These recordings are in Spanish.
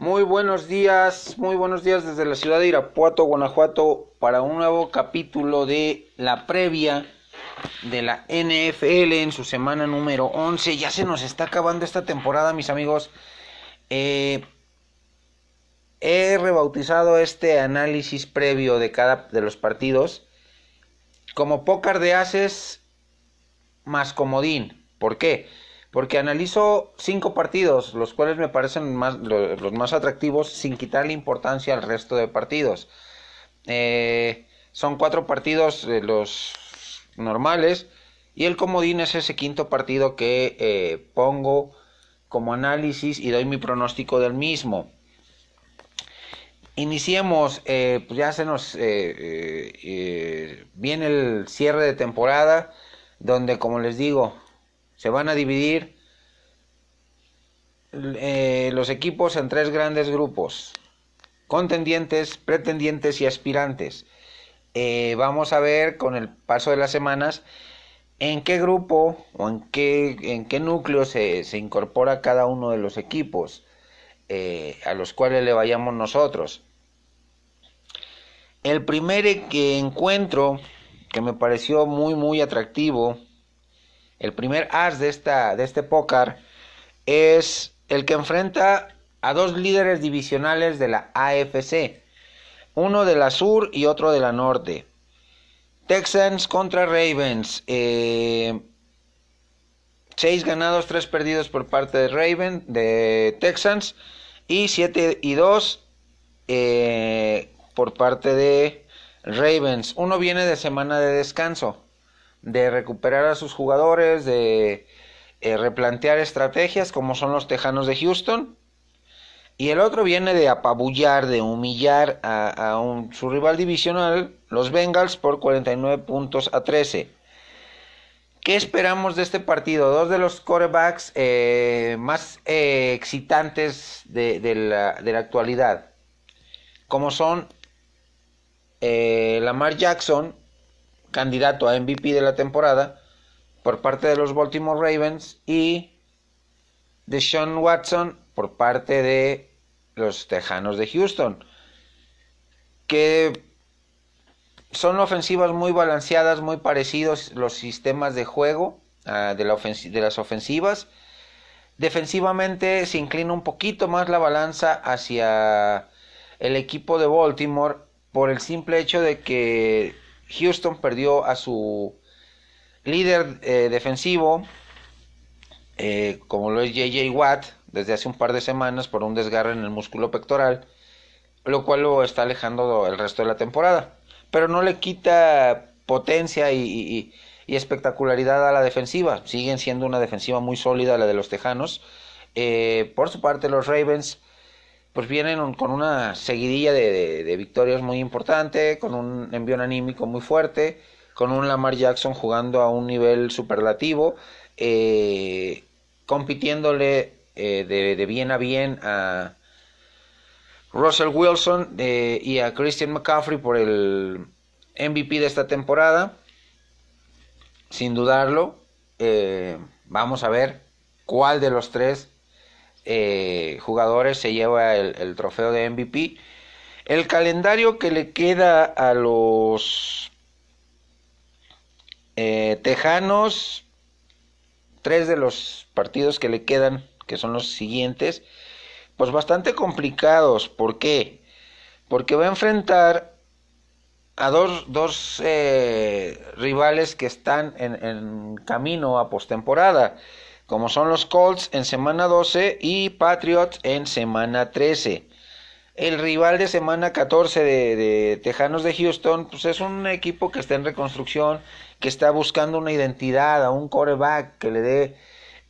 Muy buenos días, muy buenos días desde la ciudad de Irapuato, Guanajuato, para un nuevo capítulo de la previa de la NFL en su semana número 11. Ya se nos está acabando esta temporada, mis amigos. Eh, he rebautizado este análisis previo de cada de los partidos como pócar de haces más comodín. ¿Por qué? Porque analizo cinco partidos, los cuales me parecen los más atractivos, sin quitarle importancia al resto de partidos. Eh, son cuatro partidos de los normales y el comodín es ese quinto partido que eh, pongo como análisis y doy mi pronóstico del mismo. Iniciemos, eh, pues ya se nos viene el cierre de temporada, donde como les digo, se van a dividir eh, los equipos en tres grandes grupos. Contendientes, pretendientes y aspirantes. Eh, vamos a ver con el paso de las semanas en qué grupo o en qué, en qué núcleo se, incorpora cada uno de los equipos eh, a los cuales le vayamos nosotros. El primer encuentro que me pareció muy muy atractivo el primer as de, esta, de este póker es el que enfrenta a dos líderes divisionales de la AFC, uno de la sur y otro de la norte. Texans contra Ravens. Eh, seis ganados, tres perdidos por parte de Raven, de Texans, y siete y dos eh, por parte de Ravens. Uno viene de semana de descanso de recuperar a sus jugadores, de eh, replantear estrategias como son los Tejanos de Houston. Y el otro viene de apabullar, de humillar a, su rival divisional, los Bengals, por 49 puntos a 13. ¿Qué esperamos de este partido? Dos de los quarterbacks eh, más eh, excitantes de, la, actualidad, como son Lamar Jackson candidato a MVP de la temporada por parte de los Baltimore Ravens y de Sean Watson por parte de los Tejanos de Houston, que son ofensivas muy balanceadas, muy parecidos los sistemas de juego ah, de, la de las ofensivas. Defensivamente se inclina un poquito más la balanza hacia el equipo de Baltimore por el simple hecho de que Houston perdió a su líder eh, defensivo, eh, como lo es JJ Watt, desde hace un par de semanas por un desgarre en el músculo pectoral, lo cual lo está alejando el resto de la temporada. Pero no le quita potencia y, espectacularidad a la defensiva. Siguen siendo una defensiva muy sólida la de los Tejanos. Eh, por su parte, los Ravens pues vienen con una seguidilla de, victorias muy importante, con un envío anímico muy fuerte, con un Lamar Jackson jugando a un nivel superlativo, eh, compitiéndole eh, de, bien a bien a Russell Wilson eh, y a Christian McCaffrey por el MVP de esta temporada. Sin dudarlo, vamos a ver cuál de los tres eh, jugadores se lleva el, trofeo de MVP. El calendario que le queda a los eh, Tejanos, tres de los partidos que le quedan, que son los siguientes, pues bastante complicados. ¿Por qué? Porque va a enfrentar a dos, dos eh, rivales que están en, en camino a postemporada como son los Colts en semana 12 y Patriots en semana 13. El rival de semana 14 de, Tejanos de Houston, pues es un equipo que está en reconstrucción, que está buscando una identidad a un coreback que le dé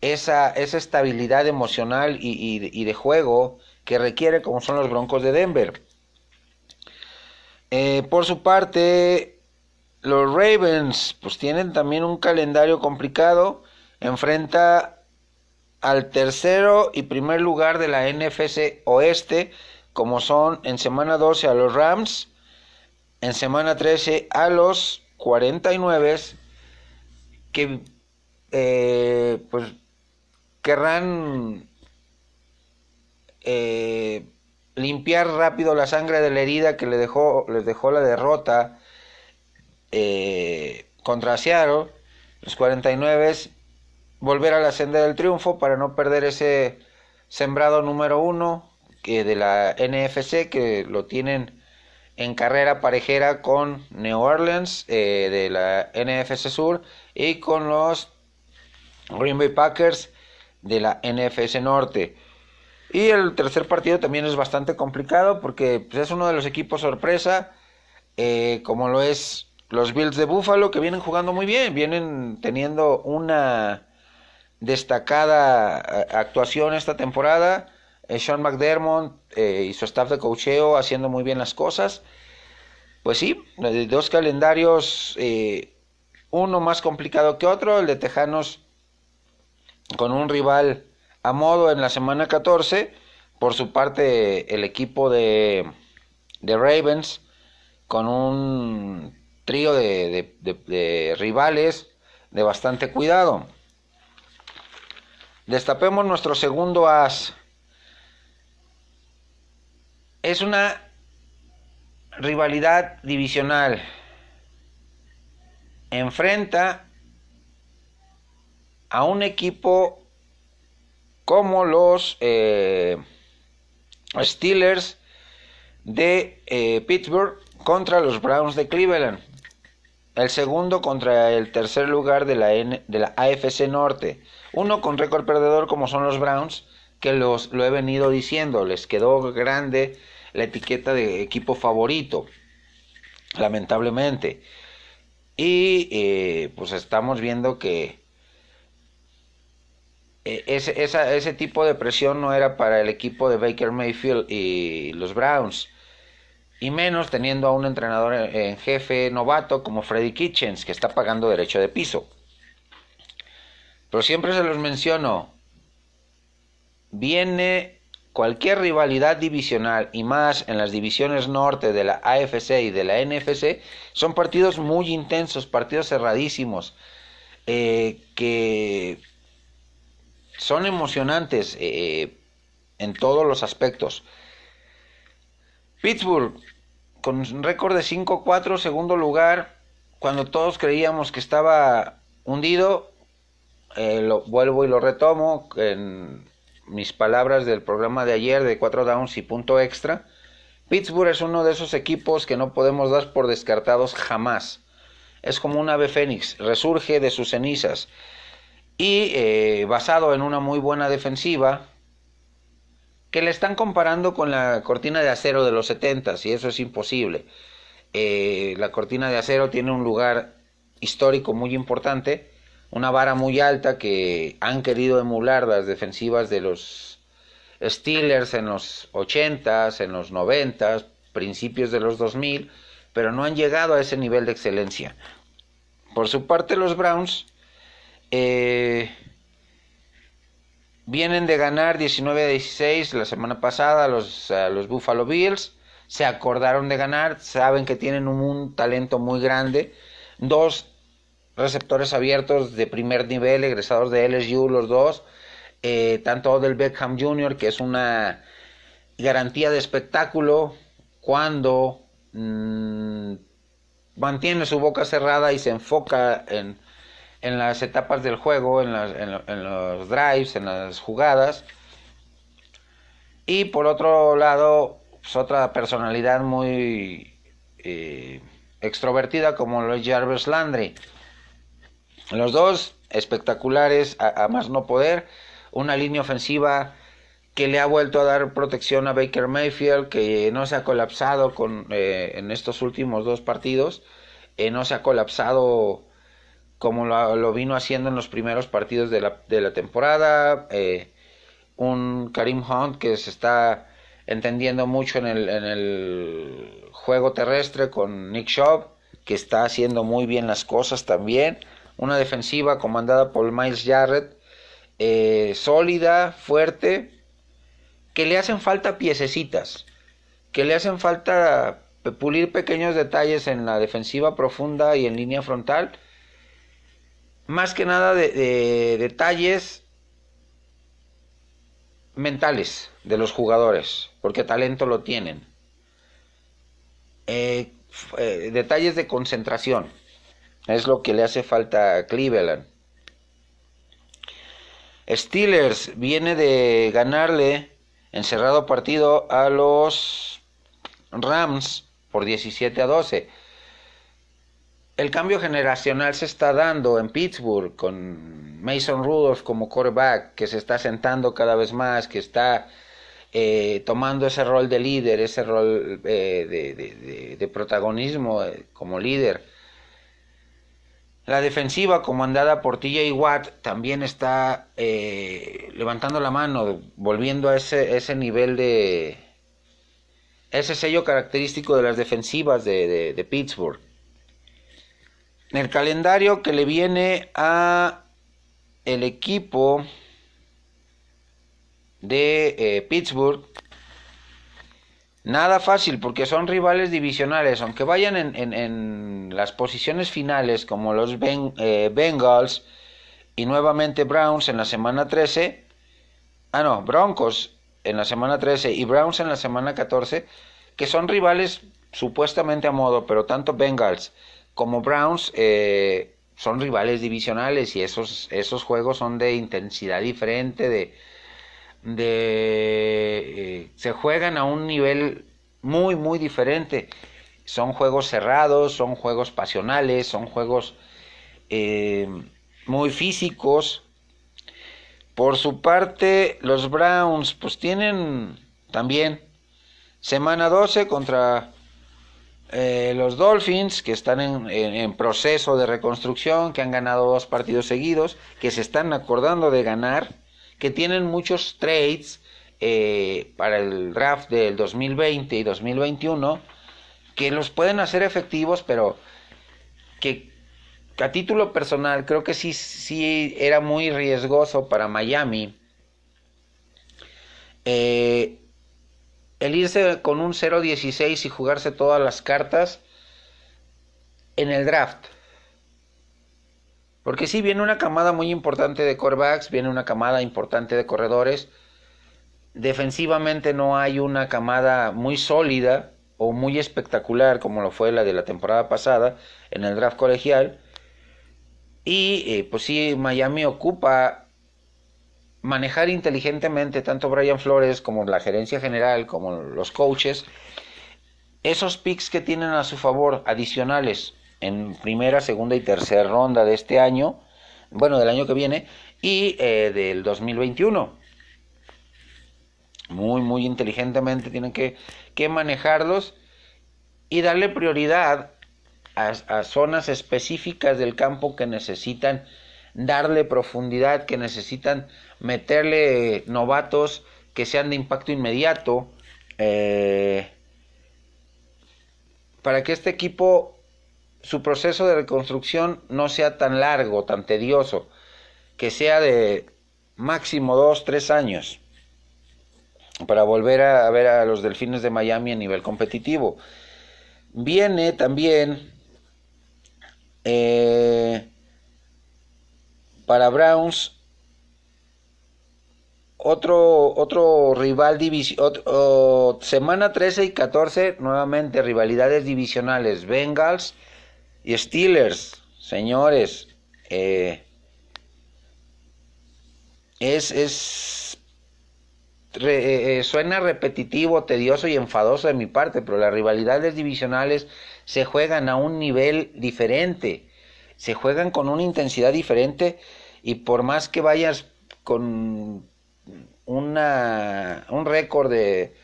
esa, esa estabilidad emocional y, de juego que requiere, como son los Broncos de Denver. Eh, por su parte, los Ravens, pues tienen también un calendario complicado enfrenta al tercero y primer lugar de la NFC Oeste, como son en semana 12 a los Rams, en semana 13 a los 49, que eh, pues querrán eh, limpiar rápido la sangre de la herida que le dejó, les dejó la derrota eh, contra Seattle, los 49 volver a la senda del triunfo para no perder ese sembrado número uno que de la NFC que lo tienen en carrera parejera con New Orleans eh, de la NFC Sur y con los Green Bay Packers de la NFC Norte. Y el tercer partido también es bastante complicado porque pues, es uno de los equipos sorpresa, eh, como lo es los Bills de Buffalo, que vienen jugando muy bien, vienen teniendo una destacada eh, actuación esta temporada. Eh, Sean McDermott y su staff de cocheo haciendo muy bien las cosas. Pues sí, dos calendarios, uno más complicado que otro, el de Tejanos con un rival a modo en la semana 14. Por su parte, el equipo de, de Ravens con un trío de, rivales de bastante cuidado. Destapemos nuestro segundo as. Es una rivalidad divisional. Enfrenta a un equipo como los eh, Steelers de eh, Pittsburgh contra los Browns de Cleveland. El segundo contra el tercer lugar de la, de la AFC Norte. Uno con récord perdedor como son los Browns, que los, lo he venido diciendo, les quedó grande la etiqueta de equipo favorito, lamentablemente. Y eh, pues estamos viendo que e, ese, ese tipo de presión no era para el equipo de Baker Mayfield y los Browns. Y menos teniendo a un entrenador en jefe novato como Freddy Kitchens, que está pagando derecho de piso. Pero siempre se los menciono. Viene cualquier rivalidad divisional y más en las divisiones norte de la AFC y de la NFC, son partidos muy intensos, partidos cerradísimos, eh, que son emocionantes eh, en todos los aspectos. Pittsburgh, con un récord de 5-4, segundo lugar, cuando todos creíamos que estaba hundido, eh, lo vuelvo y lo retomo en mis palabras del programa de ayer de 4 downs y punto extra. Pittsburgh es uno de esos equipos que no podemos dar por descartados jamás. Es como un ave fénix, resurge de sus cenizas y eh, basado en una muy buena defensiva que le están comparando con la cortina de acero de los 70 y eso es imposible. Eh, la cortina de acero tiene un lugar histórico muy importante, una vara muy alta que han querido emular las defensivas de los Steelers en los 80 en los 90 principios de los 2000, pero no han llegado a ese nivel de excelencia. Por su parte, los Browns eh, vienen de ganar 19 a 16 la semana pasada los, los Buffalo Bills. Se acordaron de ganar, saben que tienen un, talento muy grande. Dos receptores abiertos de primer nivel, egresados de LSU, los dos. Eh, tanto del Beckham Jr., que es una garantía de espectáculo cuando mm, mantiene su boca cerrada y se enfoca en en las etapas del juego, en, los drives, en las jugadas. Y por otro lado, pues, otra personalidad muy eh, extrovertida como lo es Jarvis Landry. Los dos espectaculares a, más no poder. Una línea ofensiva que le ha vuelto a dar protección a Baker Mayfield, que no se ha colapsado con, eh, en estos últimos dos partidos. Eh, no se ha colapsado como lo, vino haciendo en los primeros partidos de la, de la temporada. Eh, un Karim Hunt que se está entendiendo mucho en el, en el juego terrestre con Nick Shaw, que está haciendo muy bien las cosas también. Una defensiva comandada por Miles Jarrett, eh, sólida, fuerte, que le hacen falta piececitas, que le hacen falta pulir pequeños detalles en la defensiva profunda y en línea frontal más que nada de, detalles mentales de los jugadores, porque talento lo tienen. Eh, eh, detalles de concentración es lo que le hace falta a Cleveland. Steelers viene de ganarle encerrado partido a los Rams por 17 a 12. El cambio generacional se está dando en Pittsburgh con Mason Rudolph como quarterback, que se está sentando cada vez más, que está eh, tomando ese rol de líder, ese rol eh, de, protagonismo eh, como líder. La defensiva comandada por TJ Watt también está levantando la mano, volviendo a ese, ese nivel de... ese sello característico de las defensivas de Pittsburgh. El calendario que le viene a el equipo de eh, Pittsburgh nada fácil porque son rivales divisionales. Aunque vayan en, las posiciones finales como los eh, Bengals y nuevamente Browns en la semana 13 ah no Broncos en la semana 13 y Browns en la semana 14 que son rivales supuestamente a modo pero tanto Bengals como Browns eh, son rivales divisionales y esos, esos juegos son de intensidad diferente, de, de eh, se juegan a un nivel muy, muy diferente. Son juegos cerrados, son juegos pasionales, son juegos eh, muy físicos. Por su parte, los Browns pues tienen también semana 12 contra eh, los Dolphins, que están en, proceso de reconstrucción, que han ganado dos partidos seguidos, que se están acordando de ganar, que tienen muchos trades eh, para el draft del 2020 y 2021, que los pueden hacer efectivos, pero que a título personal creo que sí, sí era muy riesgoso para Miami. Eh, el irse con un 0-16 y jugarse todas las cartas en el draft. Porque sí, viene una camada muy importante de corebacks, viene una camada importante de corredores. Defensivamente no hay una camada muy sólida o muy espectacular como lo fue la de la temporada pasada en el draft colegial. Y eh, pues sí, Miami ocupa manejar inteligentemente tanto Brian Flores como la gerencia general, como los coaches, esos picks que tienen a su favor adicionales en primera, segunda y tercera ronda de este año, bueno, del año que viene, y eh, del 2021. Muy, muy inteligentemente tienen que, que manejarlos y darle prioridad a, a zonas específicas del campo que necesitan darle profundidad, que necesitan meterle novatos que sean de impacto inmediato, eh, para que este equipo, su proceso de reconstrucción no sea tan largo, tan tedioso, que sea de máximo dos, tres años, para volver a, ver a los Delfines de Miami a nivel competitivo. Viene también eh, para Browns otro, otro rival semana 13 y 14, nuevamente rivalidades divisionales, Bengals y Steelers, señores, eh, es, es eh, eh, suena repetitivo, tedioso y enfadoso de mi parte, pero las rivalidades divisionales se juegan a un nivel diferente, se juegan con una intensidad diferente y por más que vayas con una, un récord de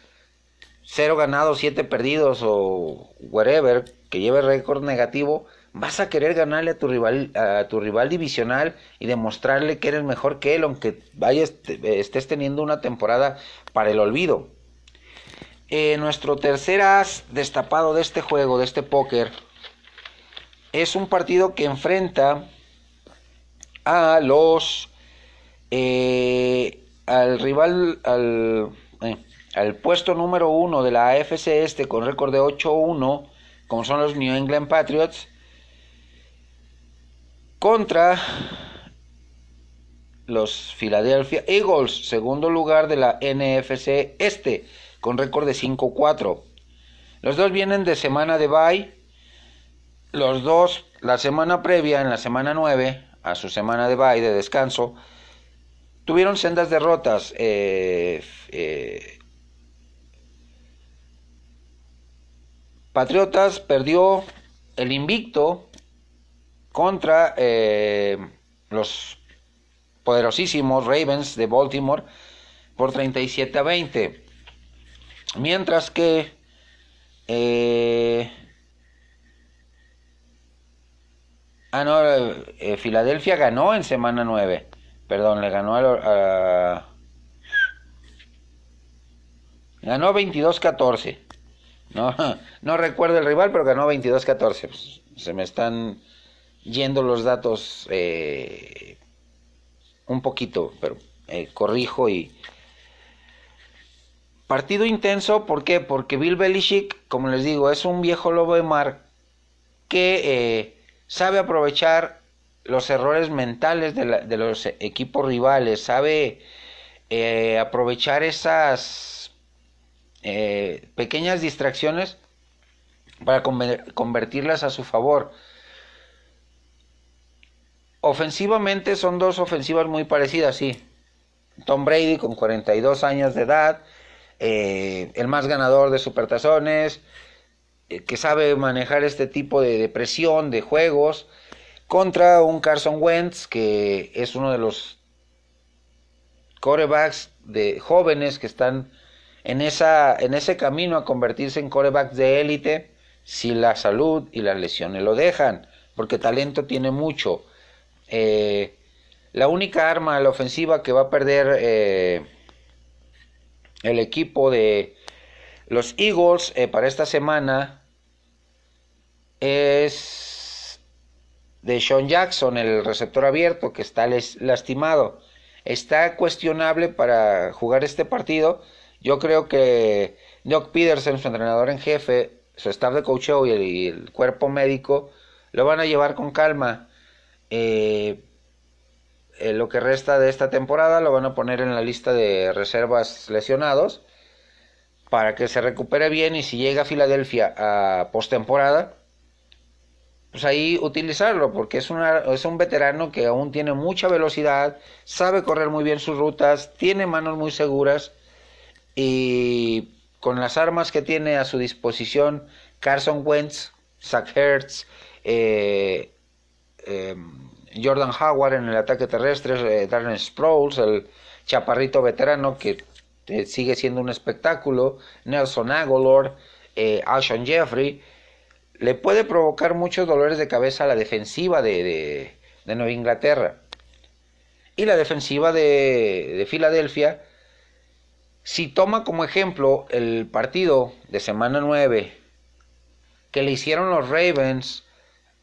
cero ganados, siete perdidos o whatever, que lleve récord negativo, vas a querer ganarle a tu rival, a tu rival divisional y demostrarle que eres mejor que él, aunque vayas, estés teniendo una temporada para el olvido. Eh, nuestro tercer as destapado de este juego, de este póker, es un partido que enfrenta a los eh, al rival, al, eh, al puesto número uno de la AFC este con récord de 8-1, como son los New England Patriots, contra los Philadelphia Eagles, segundo lugar de la NFC Este, con récord de 5-4. Los dos vienen de semana de bye. Los dos, la semana previa, en la semana 9, a su semana de bye, de descanso, tuvieron sendas derrotas. Eh, eh, Patriotas perdió el invicto contra eh, los poderosísimos Ravens de Baltimore por 37 a 20. Mientras que eh, ah no, eh, Filadelfia ganó en semana 9. Perdón, le ganó a, ganó 22-14. No, no recuerdo el rival, pero ganó 22-14. Pues, se me están yendo los datos eh, un poquito, pero eh, corrijo y... Partido intenso, ¿por qué? Porque Bill Belichick, como les digo, es un viejo lobo de mar que eh, sabe aprovechar los errores mentales de los equipos rivales, sabe aprovechar esas pequeñas distracciones para convertirlas a su favor. Ofensivamente son dos ofensivas muy parecidas, sí. Tom Brady con 42 años de edad, eh, el más ganador de supertazones, eh, que sabe manejar este tipo de, presión, de juegos, contra un Carson Wentz, que es uno de los corebacks de jóvenes que están en, esa, en ese camino a convertirse en corebacks de élite, si la salud y las lesiones lo dejan, porque talento tiene mucho eh, la única arma a la ofensiva que va a perder eh, el equipo de los Eagles eh, para esta semana es de Sean Jackson, el receptor abierto que está lastimado. Está cuestionable para jugar este partido. Yo creo que Doc Peterson, su entrenador en jefe, su staff de coaching y el cuerpo médico lo van a llevar con calma. Eh, eh, lo que resta de esta temporada lo van a poner en la lista de reservas lesionados para que se recupere bien y si llega a Filadelfia a postemporada, pues ahí utilizarlo porque es, una, es un veterano que aún tiene mucha velocidad, sabe correr muy bien sus rutas, tiene manos muy seguras y con las armas que tiene a su disposición Carson Wentz, Zach Hertz, eh, Em, Jordan Howard en el ataque terrestre, eh, Darren Sproles, el chaparrito veterano que eh, sigue siendo un espectáculo, Nelson Aguilar, Alshon Jeffrey, le puede provocar muchos dolores de cabeza a la defensiva de, Nueva Inglaterra. Y la defensiva de, de Filadelfia, si toma como ejemplo el partido de semana 9 que le hicieron los Ravens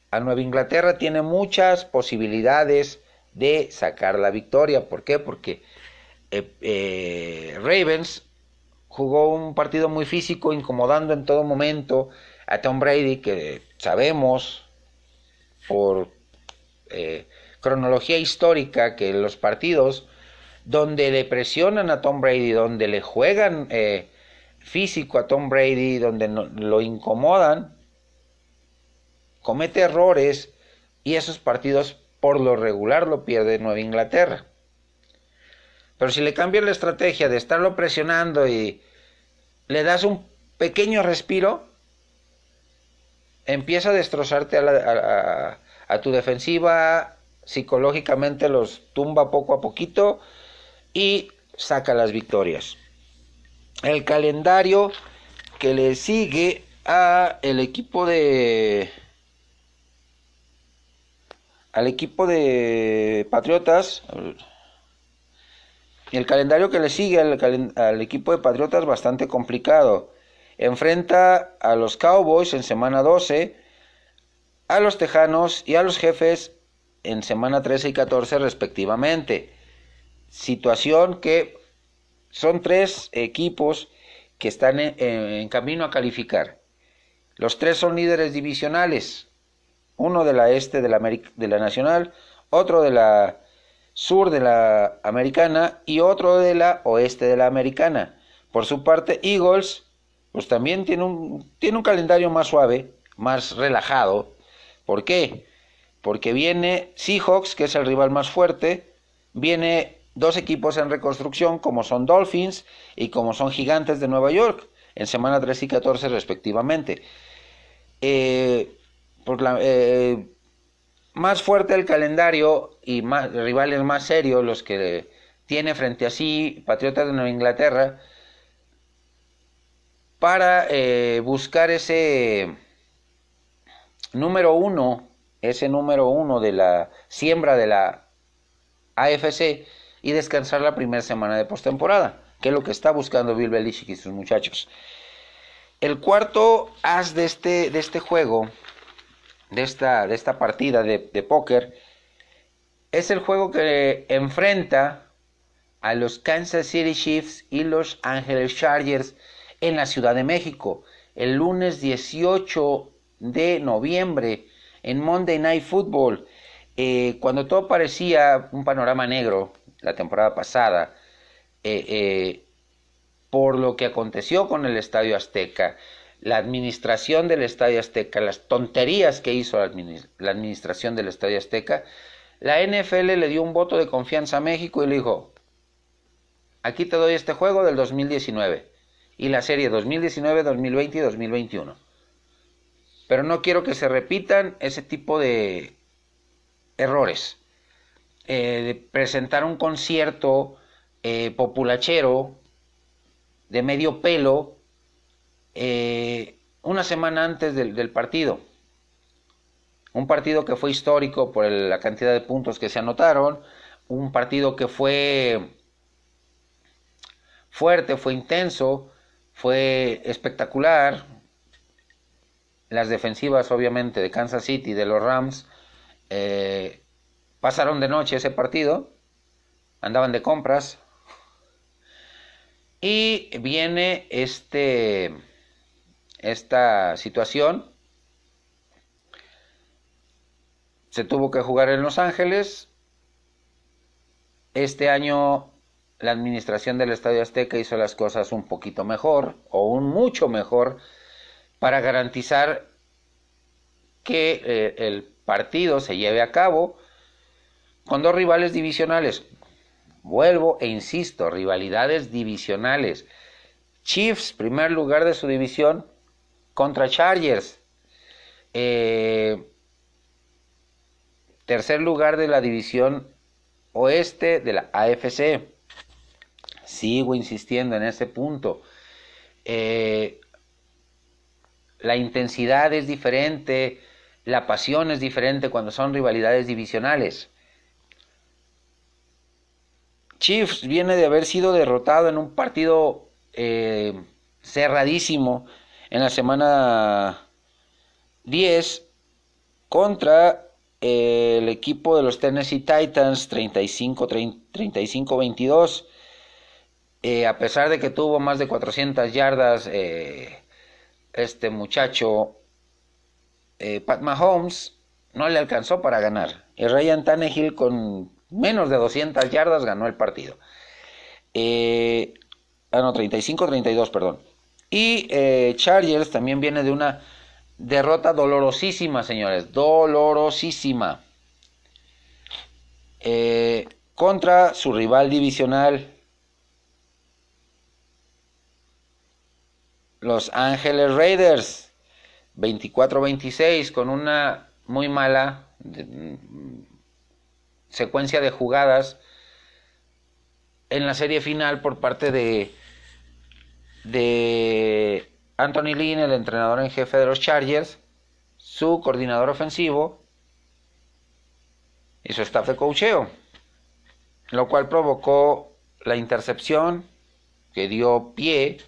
a Nueva Inglaterra tiene muchas posibilidades de sacar la victoria. ¿Por qué? Porque eh, eh, Ravens jugó un partido muy físico, incomodando en todo momento a Tom Brady, que sabemos por eh, cronología histórica que los partidos donde le presionan a Tom Brady, donde le juegan físico a Tom Brady, donde lo incomodan, comete errores y esos partidos por lo regular lo pierde Nueva Inglaterra. Pero si le cambias la estrategia de estarlo presionando y le das un pequeño respiro, empieza a destrozarte a, a, tu defensiva, psicológicamente los tumba poco a poquito y saca las victorias. El calendario que le sigue a el equipo de al equipo de Patriotas, el calendario que le sigue al, equipo de Patriotas bastante complicado. Enfrenta a los Cowboys en semana 12, a los Tejanos y a los Jefes en semana 13 y 14 respectivamente. Situación que son tres equipos que están en camino a calificar. Los tres son líderes divisionales uno de la este de la, de la Nacional, otro de la sur de la americana y otro de la oeste de la americana. Por su parte, Eagles, pues también tiene un, tiene un calendario más suave, más relajado. ¿Por qué? Porque viene Seahawks, que es el rival más fuerte, viene dos equipos en reconstrucción, como son Dolphins y como son Gigantes de Nueva York, en semana 3 y 14 respectivamente. Eh, por la, eh, más fuerte el calendario y más, rivales más serios los que tiene frente a sí Patriotas de Nueva Inglaterra para eh, buscar ese número uno, ese número uno de la siembra de la AFC y descansar la primera semana de postemporada, que es lo que está buscando Bill Belichick y sus muchachos. El cuarto as de este, de este juego de esta, de esta partida de, póker es el juego que enfrenta a los Kansas City Chiefs y los Angeles Chargers en la Ciudad de México el lunes 18 de noviembre en Monday Night Football eh, cuando todo parecía un panorama negro la temporada pasada eh, eh, por lo que aconteció con el Estadio Azteca la administración del Estadio Azteca, las tonterías que hizo la, administración del Estadio Azteca, la NFL le dio un voto de confianza a México y le dijo, aquí te doy este juego del 2019 y la serie 2019, 2020 y 2021. Pero no quiero que se repitan ese tipo de errores. Eh, de presentar un concierto eh, populachero de medio pelo eh, una semana antes del, partido. Un partido que fue histórico por la cantidad de puntos que se anotaron, un partido que fue fuerte, fue intenso, fue espectacular. Las defensivas, obviamente, de Kansas City, de los Rams, eh, pasaron de noche ese partido, andaban de compras. Y viene este esta situación. Se tuvo que jugar en Los Ángeles. Este año la administración del Estadio Azteca hizo las cosas un poquito mejor o un mucho mejor para garantizar que eh, el partido se lleve a cabo con dos rivales divisionales. Vuelvo e insisto, rivalidades divisionales. Chiefs, primer lugar de su división, contra Chargers. Eh, tercer lugar de la división oeste de la AFC. Sigo insistiendo en ese punto. Eh, la intensidad es diferente, la pasión es diferente cuando son rivalidades divisionales. Chiefs viene de haber sido derrotado en un partido eh, cerradísimo en la semana 10 contra eh, el equipo de los Tennessee Titans 35-22. Eh, a pesar de que tuvo más de 400 yardas, eh, este muchacho Pat Mahomes no le alcanzó para ganar. Y Ryan Tannehill con menos de 200 yardas ganó el partido. ah, no, 35-32, perdón. Y eh, Chargers también viene de una derrota dolorosísima, señores, dolorosísima. Eh, contra su rival divisional, Los Ángeles Raiders, 24-26, con una muy mala secuencia de jugadas en la serie final por parte de de Anthony Lynn, el entrenador en jefe de los Chargers, su coordinador ofensivo y su staff de cocheo, lo cual provocó la intercepción que dio pie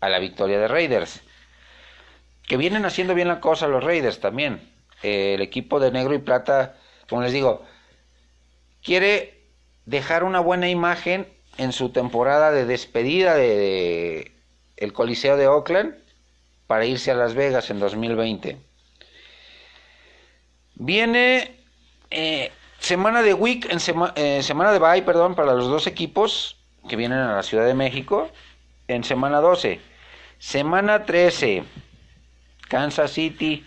a la victoria de Raiders. Que vienen haciendo bien la cosa los Raiders también. el equipo de negro y plata, como les digo, quiere dejar una buena imagen en su temporada de despedida de, el Coliseo de Oakland para irse a Las Vegas en 2020. Viene eh, Semana de week, en eh, semana de bye, perdón, para los dos equipos que vienen a la Ciudad de México. En semana 12. Semana 13. Kansas City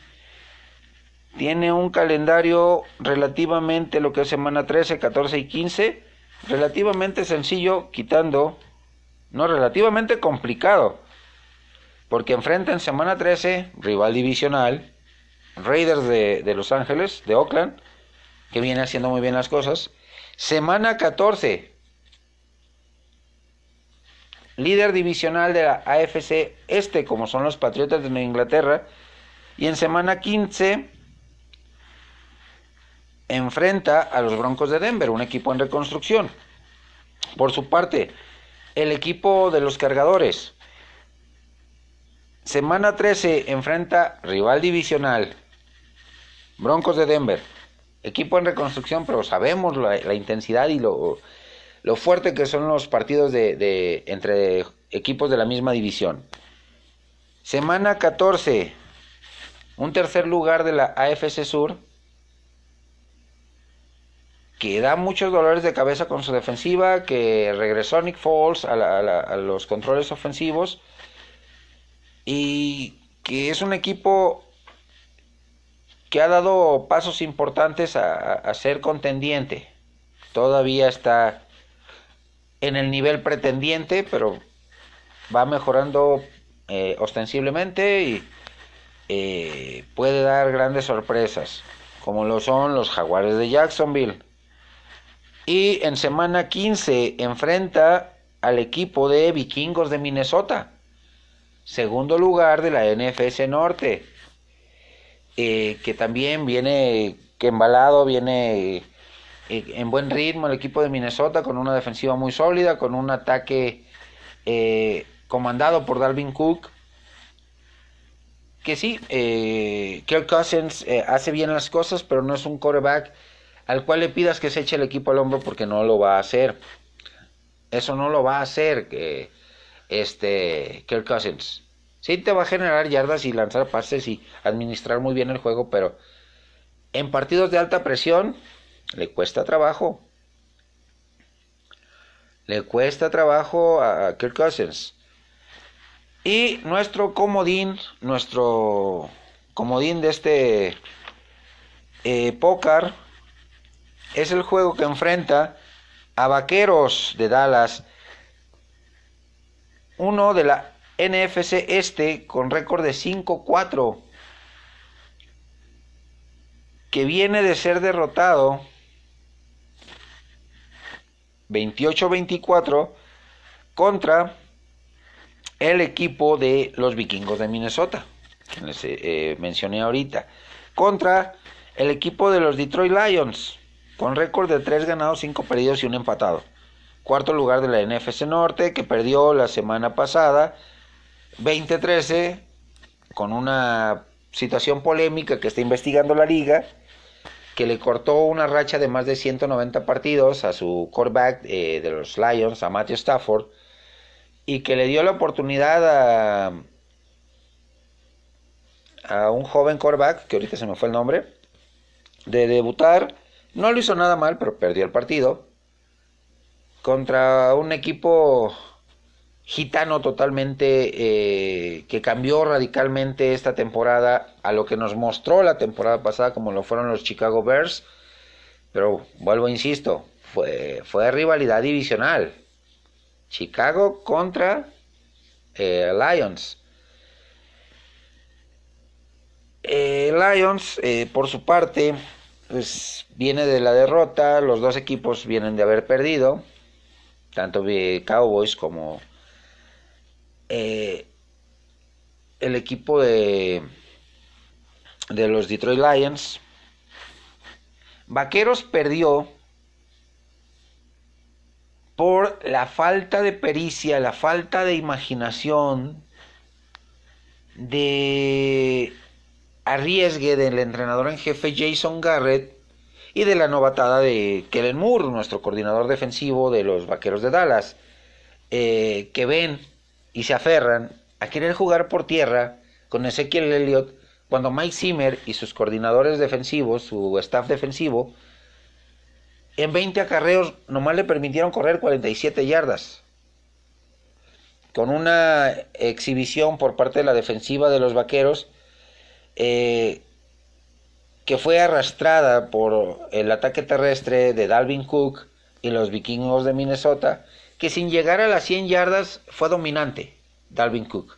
tiene un calendario relativamente lo que es semana 13, 14 y 15, relativamente sencillo, quitando, no relativamente complicado, porque enfrenta en semana 13, rival divisional, Raiders de, de Los Ángeles, de Oakland, que viene haciendo muy bien las cosas. Semana 14, líder divisional de la AFC Este, como son los Patriotas de Inglaterra. Y en semana 15 enfrenta a los Broncos de Denver, un equipo en reconstrucción. Por su parte, el equipo de los cargadores. Semana 13 enfrenta rival divisional, Broncos de Denver equipo en reconstrucción, pero sabemos la, intensidad y lo, lo, fuerte que son los partidos de, entre equipos de la misma división. Semana 14, un tercer lugar de la AFC Sur, que da muchos dolores de cabeza con su defensiva, que regresó Nick Foles a, a los controles ofensivos y que es un equipo que ha dado pasos importantes a, ser contendiente. Todavía está en el nivel pretendiente, pero va mejorando eh, ostensiblemente y eh, puede dar grandes sorpresas, como lo son los Jaguares de Jacksonville. Y en semana 15 enfrenta al equipo de Vikingos de Minnesota, segundo lugar de la NFC Norte. Eh, que también viene que embalado, viene eh, en buen ritmo el equipo de Minnesota con una defensiva muy sólida, con un ataque eh, comandado por Dalvin Cook. Que sí, Kirk Cousins hace bien las cosas, pero no es un quarterback al cual le pidas que se eche el equipo al hombro porque no lo va a hacer. Eso no lo va a hacer que este Kirk Cousins. Sí te va a generar yardas y lanzar pases y administrar muy bien el juego, pero en partidos de alta presión le cuesta trabajo. Le cuesta trabajo a Kirk Cousins. Y nuestro comodín, nuestro comodín de este eh, es el juego que enfrenta a Vaqueros de Dallas. Uno de la NFC este con récord de 5-4, que viene de ser derrotado 28-24 contra el equipo de los vikingos de Minnesota, que les eh, mencioné ahorita, contra el equipo de los Detroit Lions, con récord de 3 ganados, 5 perdidos y un empatado. Cuarto lugar de la NFC Norte, que perdió la semana pasada 2013, con una situación polémica que está investigando la liga, que le cortó una racha de más de 190 partidos a su quarterback eh, de los Lions, a Matthew Stafford, y que le dio la oportunidad a, a un joven quarterback, que ahorita se me fue el nombre, de debutar. No lo hizo nada mal, pero perdió el partido contra un equipo gitano totalmente eh, que cambió radicalmente esta temporada a lo que nos mostró la temporada pasada como lo fueron los Chicago Bears. Pero vuelvo insisto fue, fue rivalidad divisional. Chicago contra eh, Lions. Eh, Lions por su parte pues viene de la derrota los dos equipos vienen de haber perdido tanto Cowboys como eh, el equipo de, de los Detroit Lions. Vaqueros perdió por la falta de pericia, la falta de imaginación, de arriesgue del entrenador en jefe Jason Garrett y de la novatada de Kellen Moore, nuestro coordinador defensivo de los Vaqueros de Dallas, eh, que ven y se aferran a querer jugar por tierra con Ezequiel Elliott cuando Mike Zimmer y sus coordinadores defensivos, su staff defensivo, en 20 acarreos nomás le permitieron correr 47 yardas. Con una exhibición por parte de la defensiva de los Vaqueros eh, que fue arrastrada por el ataque terrestre de Dalvin Cook y los vikingos de Minnesota, que sin llegar a las 100 yardas fue dominante, Dalvin Cook.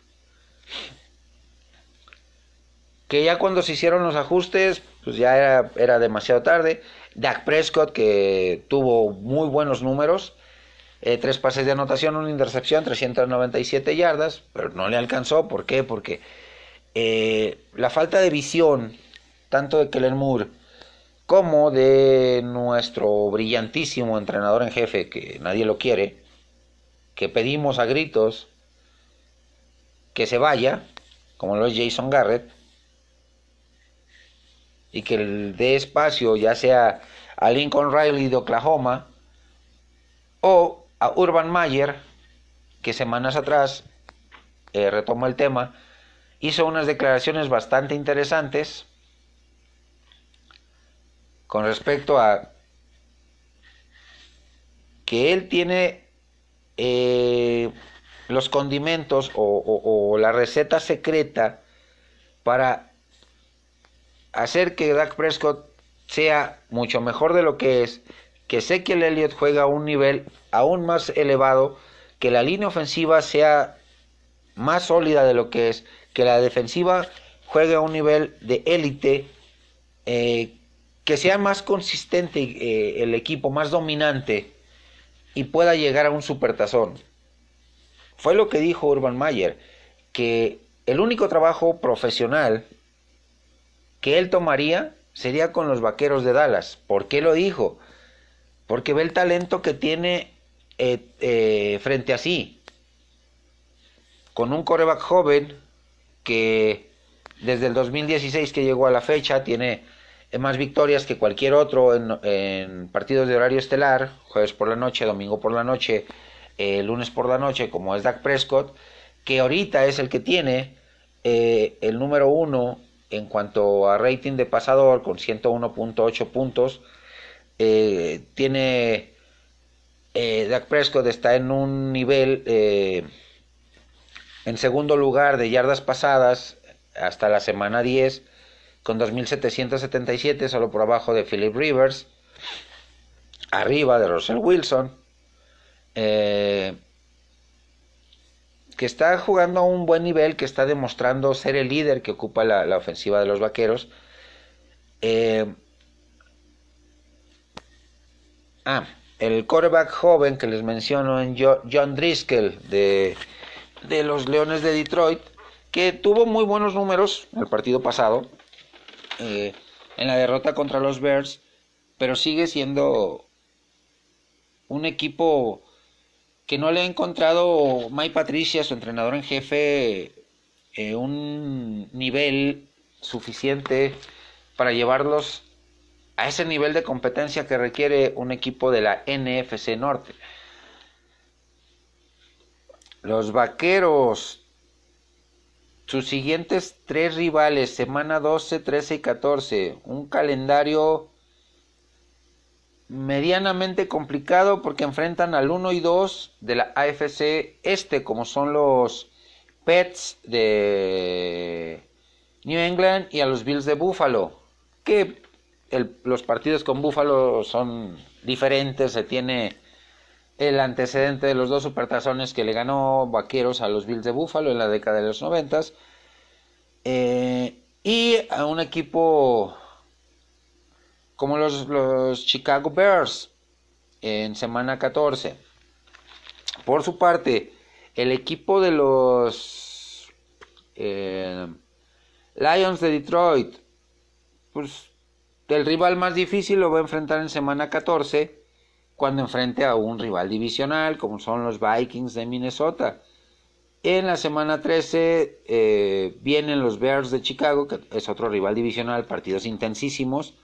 Que ya cuando se hicieron los ajustes, pues ya era, era demasiado tarde. Dak Prescott, que tuvo muy buenos números, eh, tres pases de anotación, una intercepción, 397 yardas, pero no le alcanzó. ¿Por qué? Porque eh, la falta de visión, tanto de Kellen Moore como de nuestro brillantísimo entrenador en jefe, que nadie lo quiere, que pedimos a gritos que se vaya, como lo es Jason Garrett, y que dé espacio ya sea a Lincoln Riley de Oklahoma o a Urban Mayer, que semanas atrás eh, retomó el tema, hizo unas declaraciones bastante interesantes con respecto a que él tiene eh, los condimentos o, la receta secreta para hacer que Dak Prescott sea mucho mejor de lo que es, que sé que el Elliott juega a un nivel aún más elevado, que la línea ofensiva sea más sólida de lo que es, que la defensiva juegue a un nivel de élite, eh, que sea más consistente eh, el equipo, más dominante y pueda llegar a un supertazón. Fue lo que dijo Urban Mayer, que el único trabajo profesional que él tomaría sería con los Vaqueros de Dallas. ¿Por qué lo dijo? Porque ve el talento que tiene eh, frente a sí. Con un coreback joven que desde el 2016 que llegó a la fecha tiene más victorias que cualquier otro en, partidos de horario estelar, jueves por la noche, domingo por la noche, eh, lunes por la noche, como es Dak Prescott, que ahorita es el que tiene el número uno en cuanto a rating de pasador con 101.8 puntos. Eh, tiene eh, Dak Prescott está en un nivel eh, en segundo lugar de yardas pasadas hasta la semana 10 con 2.777 solo por abajo de Philip Rivers arriba de Russell Wilson eh, que está jugando a un buen nivel, que está demostrando ser el líder que ocupa la, ofensiva de los vaqueros. Eh, ah, el quarterback joven que les menciono en John Driscoll de, de los Leones de Detroit, que tuvo muy buenos números el partido pasado, eh, en la derrota contra los Bears, pero sigue siendo un equipo que no le ha encontrado Mike Patricia, su entrenador en jefe, eh, un nivel suficiente para llevarlos a ese nivel de competencia que requiere un equipo de la NFC Norte. Los Vaqueros, sus siguientes tres rivales, semana 12, 13 y 14, un calendario medianamente complicado porque enfrentan al 1 y 2 de la AFC este, como son los Pets de New England y a los Bills de Buffalo, que los partidos con Buffalo son diferentes, se tiene el antecedente de los dos supertazones que le ganó Vaqueros a los Bills de Buffalo en la década de los noventas eh, y a un equipo como los, Chicago Bears en semana 14. Por su parte, el equipo de los eh, Lions de Detroit, pues el rival más difícil lo va a enfrentar en semana 14 cuando enfrente a un rival divisional como son los Vikings de Minnesota. En la semana 13 eh, vienen los Bears de Chicago, que es otro rival divisional, partidos intensísimos.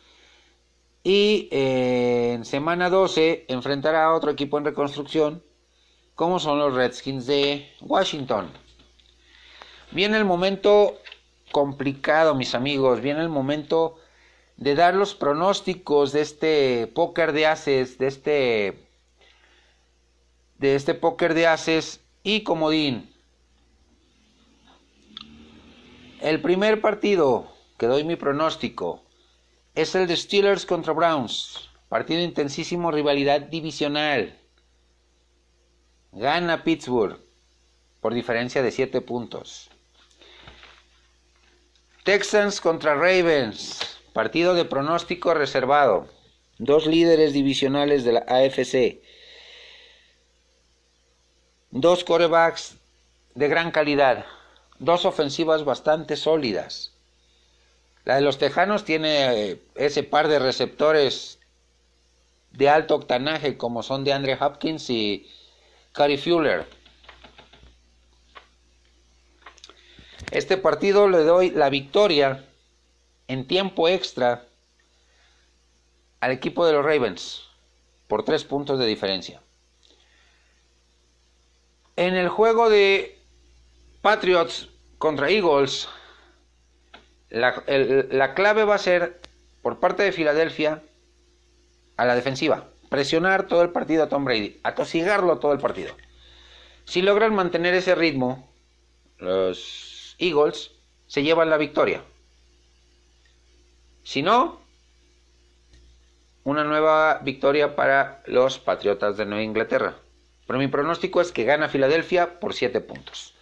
Y eh, en semana 12 enfrentará a otro equipo en reconstrucción, como son los Redskins de Washington. Viene el momento complicado, mis amigos. Viene el momento de dar los pronósticos de este póker de haces, de este de este póker de haces y comodín. El primer partido que doy mi pronóstico es el de Steelers contra Browns. Partido intensísimo, rivalidad divisional. Gana Pittsburgh por diferencia de 7 puntos. Texans contra Ravens. Partido de pronóstico reservado. Dos líderes divisionales de la AFC. Dos corebacks de gran calidad. Dos ofensivas bastante sólidas. La de los Tejanos tiene eh, ese par de receptores de alto octanaje como son de Andre Hopkins y Cary Fuller. Este partido le doy la victoria en tiempo extra al equipo de los Ravens por tres puntos de diferencia. En el juego de Patriots contra Eagles, la, la, clave va a ser por parte de Filadelfia a la defensiva. Presionar todo el partido a Tom Brady, atosigarlo todo el partido. Si logran mantener ese ritmo, los Eagles se llevan la victoria. Si no, una nueva victoria para los Patriotas de Nueva Inglaterra. Pero mi pronóstico es que gana Filadelfia por 7 puntos.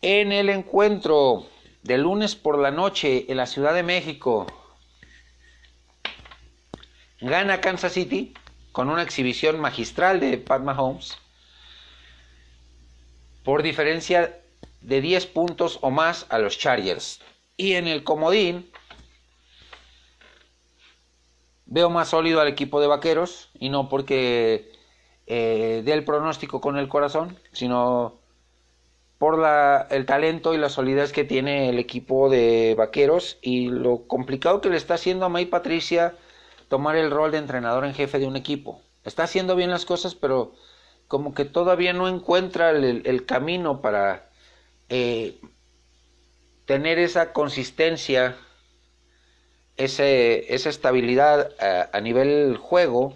En el encuentro de lunes por la noche en la Ciudad de México, gana Kansas City con una exhibición magistral de Pat Mahomes por diferencia de 10 puntos o más a los Chargers. Y en el comodín veo más sólido al equipo de Vaqueros y no porque eh, dé el pronóstico con el corazón, sino por la, el talento y la solidez que tiene el equipo de Vaqueros y lo complicado que le está haciendo a May Patricia tomar el rol de entrenador en jefe de un equipo. Está haciendo bien las cosas, pero como que todavía no encuentra el, camino para eh, tener esa consistencia, ese, esa estabilidad a, nivel juego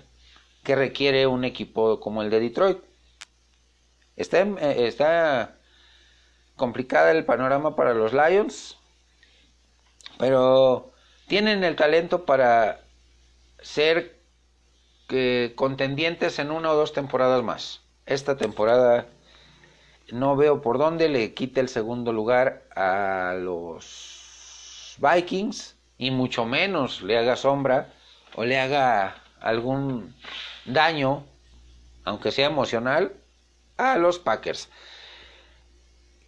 que requiere un equipo como el de Detroit. Está, eh, está complicada el panorama para los Lions, pero tienen el talento para ser que contendientes en una o dos temporadas más. Esta temporada no veo por dónde le quite el segundo lugar a los Vikings y mucho menos le haga sombra o le haga algún daño, aunque sea emocional, a los Packers.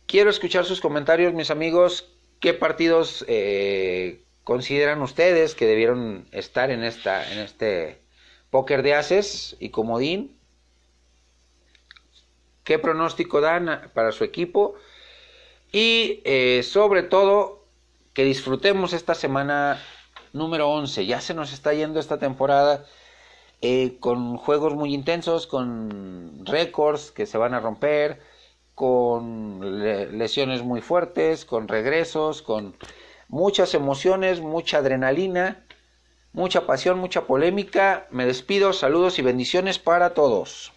Quiero escuchar sus comentarios, mis amigos. ¿Qué partidos eh, consideran ustedes que debieron estar en esta en este póker de haces y comodín qué pronóstico dan para su equipo y eh, sobre todo que disfrutemos esta semana número 11 ya se nos está yendo esta temporada eh, con juegos muy intensos con récords que se van a romper con lesiones muy fuertes con regresos con muchas emociones, mucha adrenalina, mucha pasión, mucha polémica. Me despido, saludos y bendiciones para todos.